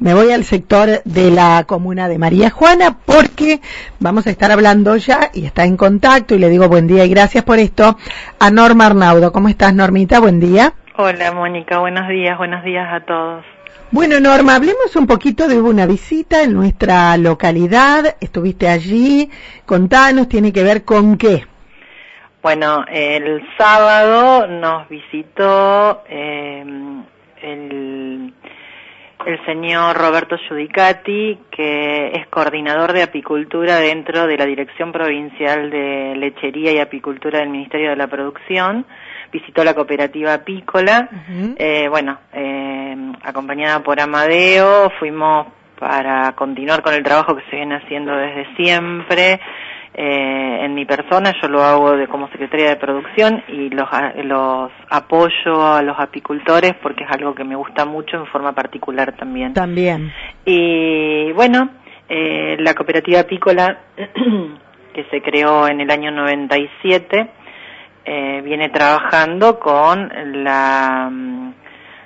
me voy al sector de la comuna de María Juana porque vamos a estar hablando ya y está en contacto y le digo buen día y gracias por esto a Norma Arnaudo. ¿Cómo estás, Normita? Buen día. Hola, Mónica. Buenos días. Buenos días a todos. Bueno, Norma, hablemos un poquito de una visita en nuestra localidad. Estuviste allí. Contanos, ¿tiene que ver con qué? Bueno, el sábado nos visitó eh, el, el, señor Roberto Giudicati, que es coordinador de apicultura dentro de la Dirección Provincial de Lechería y Apicultura del Ministerio de la Producción. Visitó la cooperativa apícola. eh, bueno, eh, acompañada por Amadeo, fuimos para continuar con el trabajo que se viene haciendo desde siempre eh, en mi persona, yo lo hago de, como secretaria de producción y los, los apoyo a los apicultores porque es algo que me gusta mucho en forma particular también. También. Y bueno, eh, la cooperativa apícola que se creó en el año 97 eh, viene trabajando con la,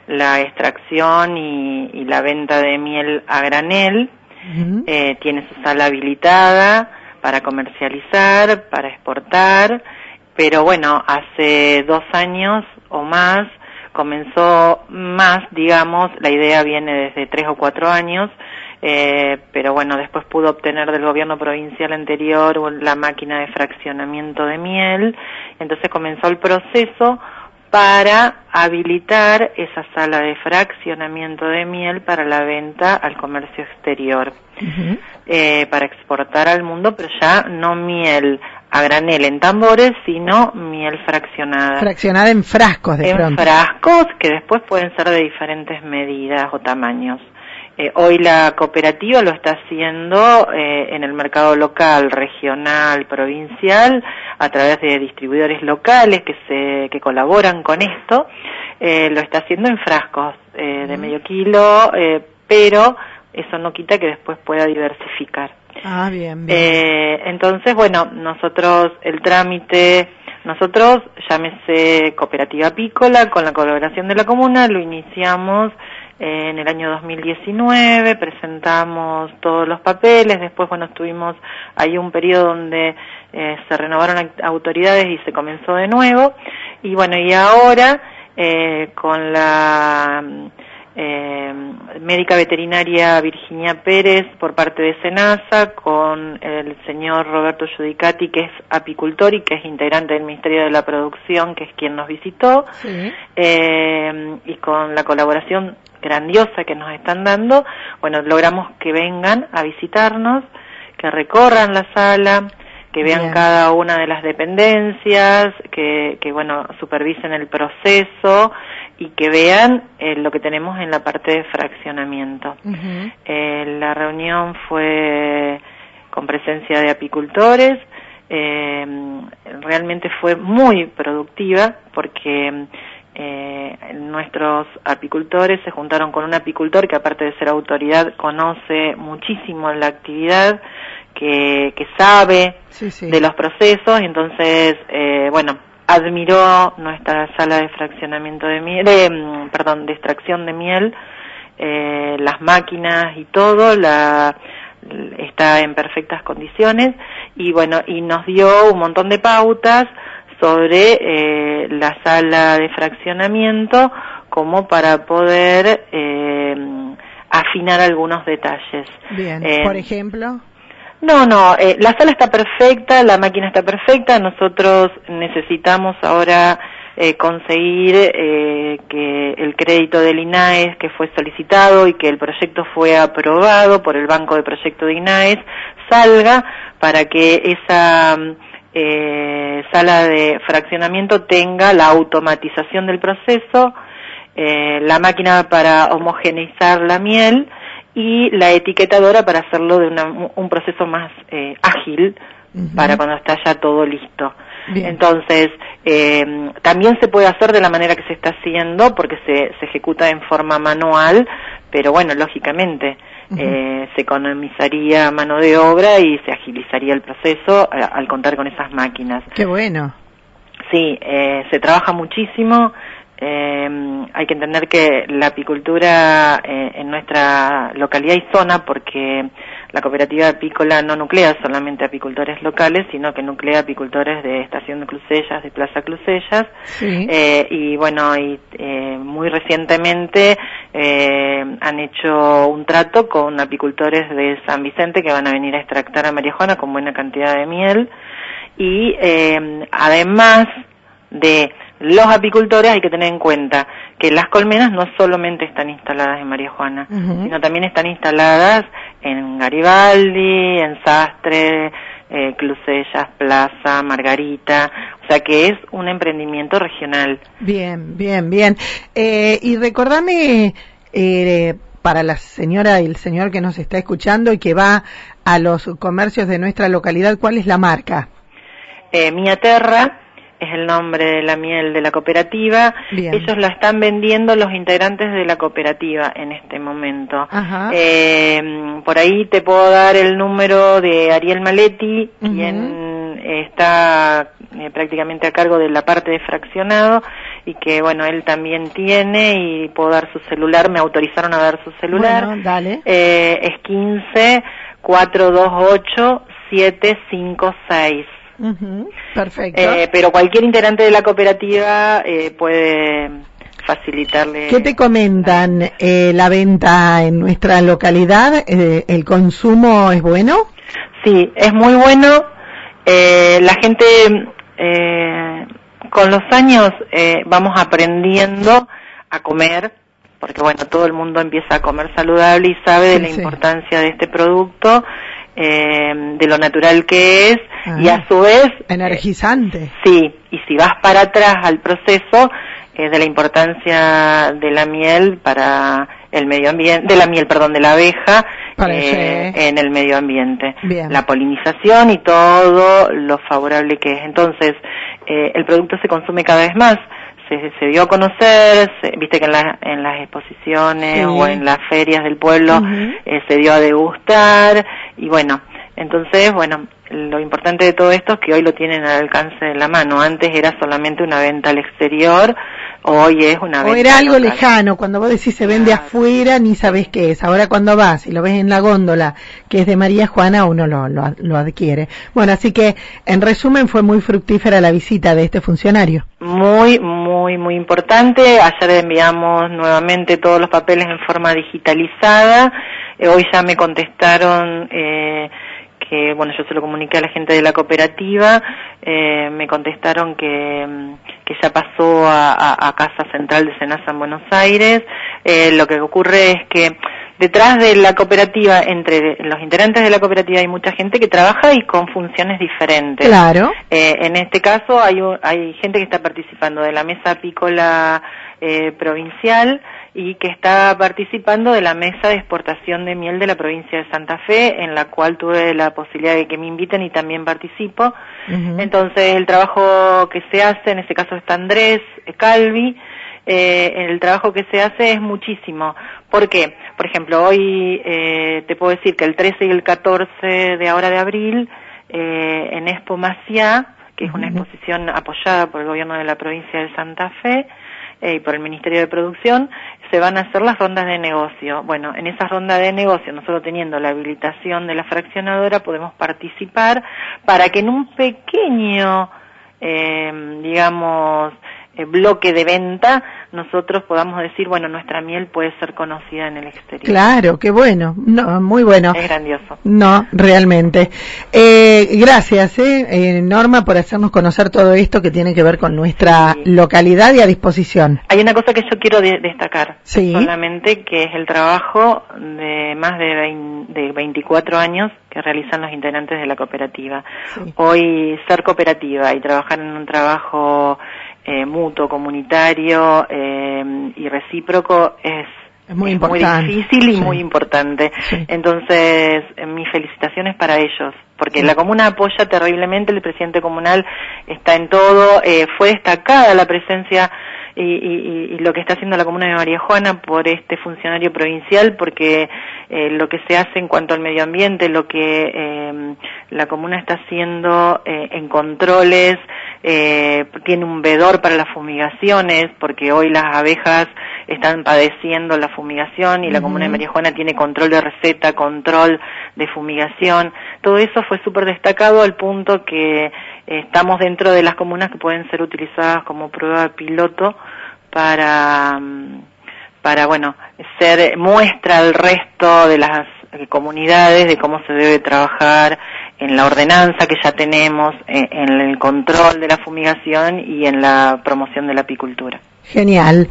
la extracción y, y la venta de miel a granel. Uh -huh. eh, tiene su sala habilitada para comercializar, para exportar, pero bueno, hace dos años o más comenzó más, digamos, la idea viene desde tres o cuatro años, eh, pero bueno, después pudo obtener del gobierno provincial anterior la máquina de fraccionamiento de miel, entonces comenzó el proceso para habilitar esa sala de fraccionamiento de miel para la venta al comercio exterior, uh -huh. eh, para exportar al mundo, pero ya no miel a granel en tambores, sino miel fraccionada. Fraccionada en frascos de en pronto. frascos que después pueden ser de diferentes medidas o tamaños. Eh, hoy la cooperativa lo está haciendo eh, en el mercado local, regional, provincial, a través de distribuidores locales que se que colaboran con esto. Eh, lo está haciendo en frascos eh, de medio kilo, eh, pero eso no quita que después pueda diversificar. Ah, bien, bien. Eh, entonces, bueno, nosotros el trámite, nosotros, llámese Cooperativa Apícola, con la colaboración de la comuna, lo iniciamos en el año 2019, presentamos todos los papeles, después, bueno, estuvimos ahí un periodo donde eh, se renovaron autoridades y se comenzó de nuevo, y bueno, y ahora, eh, con la eh, médica veterinaria Virginia Pérez por parte de Senasa, con el señor Roberto Giudicati, que es apicultor y que es integrante del Ministerio de la Producción, que es quien nos visitó, sí. eh, y con la colaboración grandiosa que nos están dando, bueno, logramos que vengan a visitarnos, que recorran la sala, que vean Bien. cada una de las dependencias, que, que bueno, supervisen el proceso y que vean eh, lo que tenemos en la parte de fraccionamiento. Uh -huh. eh, la reunión fue con presencia de apicultores, eh, realmente fue muy productiva porque eh, nuestros apicultores se juntaron con un apicultor que aparte de ser autoridad conoce muchísimo la actividad, que, que sabe sí, sí. de los procesos, entonces, eh, bueno, admiró nuestra sala de fraccionamiento de miel, de, mm, perdón, de extracción de miel, eh, las máquinas y todo, la, está en perfectas condiciones y bueno, y nos dio un montón de pautas sobre eh, la sala de fraccionamiento como para poder eh, afinar algunos detalles. Bien, Eh, por ejemplo. No, no, eh, la sala está perfecta, la máquina está perfecta, nosotros necesitamos ahora eh, conseguir eh, que el crédito del INAES que fue solicitado y que el proyecto fue aprobado por el Banco de Proyecto de INAES salga para que esa eh, sala de fraccionamiento tenga la automatización del proceso, eh, la máquina para homogeneizar la miel y la etiquetadora para hacerlo de una, un proceso más eh, ágil uh -huh. para cuando está ya todo listo. Bien. Entonces, eh, también se puede hacer de la manera que se está haciendo porque se, se ejecuta en forma manual, pero bueno, lógicamente uh -huh. eh, se economizaría mano de obra y se agilizaría el proceso eh, al contar con esas máquinas. Qué bueno. Sí, eh, se trabaja muchísimo, eh, hay que entender que la apicultura eh, en nuestra localidad y zona, porque la cooperativa apícola no nuclea solamente apicultores locales, sino que nuclea apicultores de Estación de Clusellas, de Plaza Clusellas, eh, y bueno, y eh, muy recientemente eh, han hecho un trato con apicultores de San Vicente que van a venir a extractar a María Juana con buena cantidad de miel, y además de los apicultores hay que tener en cuenta que las colmenas no solamente están instaladas en María Juana, sino también están instaladas en Garibaldi, en Sastre, eh, Clusellas, Plaza, Margarita, o sea que es un emprendimiento regional. Bien, bien, bien. Eh, y recordame, eh, para la señora y el señor que nos está escuchando y que va a los comercios de nuestra localidad, ¿cuál es la marca? Eh, Mia Es el nombre de la miel de la cooperativa. Ellos la están vendiendo los integrantes de la cooperativa en este momento. Eh, por ahí te puedo dar el número de Ariel Maletti, quien está eh, prácticamente a cargo de la parte de fraccionado y que bueno, él también tiene y puedo dar su celular, me autorizaron a dar su celular. Bueno, dale. Eh, es 15 428 756 perfecto. Eh, pero cualquier integrante de la cooperativa eh, puede facilitarle. ¿Qué te comentan? Eh, ¿La venta en nuestra localidad? ¿El consumo es bueno? Sí, es muy bueno. la gente, con los años, vamos aprendiendo a comer porque bueno, todo el mundo empieza a comer saludable y sabe de la importancia de este producto eh, de lo natural que es y a su vez energizante. sí, y si vas para atrás al proceso eh, de la importancia de la miel para el medio ambiente, de la miel, perdón, de la abeja eh, en el medio ambiente. La polinización y todo lo favorable que es. Entonces, eh, el producto se consume cada vez más se, se dio a conocer, viste que en, en las exposiciones o en las ferias del pueblo eh, se dio a degustar y bueno, entonces, bueno, lo importante de todo esto es que hoy lo tienen al alcance de la mano. Antes era solamente una venta al exterior, hoy es una venta. O era algo lejano, cuando vos decís se vende afuera ni sabés qué es. Ahora cuando vas y lo ves en la góndola, que es de María Juana, uno lo, lo, adquiere. Bueno, así que en resumen fue muy fructífera la visita de este funcionario. Muy, muy, muy importante. Ayer enviamos nuevamente todos los papeles en forma digitalizada. Eh, hoy ya me contestaron. Eh, que, bueno, yo se lo comuniqué a la gente de la cooperativa, eh, me contestaron que, mm, que ya pasó a, Casa Central de Senasa en Buenos Aires. Eh, lo que ocurre es que detrás de la cooperativa, entre los integrantes de la cooperativa hay mucha gente que trabaja y con funciones diferentes. Claro. Eh, en este caso hay, hay gente que está participando de la mesa apícola provincial, y que está participando de la mesa de exportación de miel de la provincia de Santa Fe, en la cual tuve la posibilidad de que me inviten y también participo. Entonces, el trabajo que se hace, en este caso está Andrés Calvi, eh, el trabajo que se hace es muchísimo. ¿Por qué? Por ejemplo, hoy eh, te puedo decir que el 13 y el 14 de ahora de abril, eh, en Expo Maciá, que es una exposición apoyada por el gobierno de la provincia de Santa Fe, y por el Ministerio de Producción, se van a hacer las rondas de negocio. Bueno, en esa ronda de negocio, nosotros teniendo la habilitación de la fraccionadora, podemos participar para que en un pequeño, eh, digamos, bloque de venta nosotros podamos decir, bueno, nuestra miel puede ser conocida en el exterior. Claro, qué bueno, no, muy bueno. Es grandioso. No, realmente. Eh, gracias, eh, eh, Norma, por hacernos conocer todo esto que tiene que ver con nuestra localidad y a disposición. Hay una cosa que yo quiero destacar, solamente que es el trabajo de más de, de 24 años que realizan los integrantes de la cooperativa. Hoy ser cooperativa y trabajar en un trabajo eh, mutuo, comunitario eh, y recíproco es, muy, difícil y muy importante. Entonces, eh, mis felicitaciones para ellos, porque la comuna apoya terriblemente, el presidente comunal está en todo, eh, fue destacada la presencia y, y, y, lo que está haciendo la comuna de María Juana por este funcionario provincial, porque eh, lo que se hace en cuanto al medio ambiente, lo que eh, la comuna está haciendo eh, en controles, tiene un vedor para las fumigaciones, porque hoy las abejas están padeciendo la fumigación y la comuna de María Juana tiene control de receta, control de fumigación. Todo eso fue súper destacado al punto que estamos dentro de las comunas que pueden ser utilizadas como prueba piloto para mm, para bueno ser muestra al resto de las comunidades de cómo se debe trabajar en la ordenanza que ya tenemos, en, el control de la fumigación y en la promoción de la apicultura. Genial.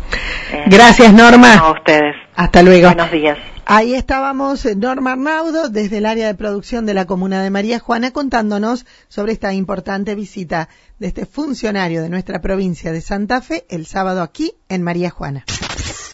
Eh, Gracias, Norma. A ustedes. Hasta luego. Buenos días. Ahí estábamos, eh, Norma Arnaudo, desde el área de producción de la Comuna de María Juana, contándonos sobre esta importante visita de este funcionario de nuestra provincia de Santa Fe el sábado aquí en María Juana.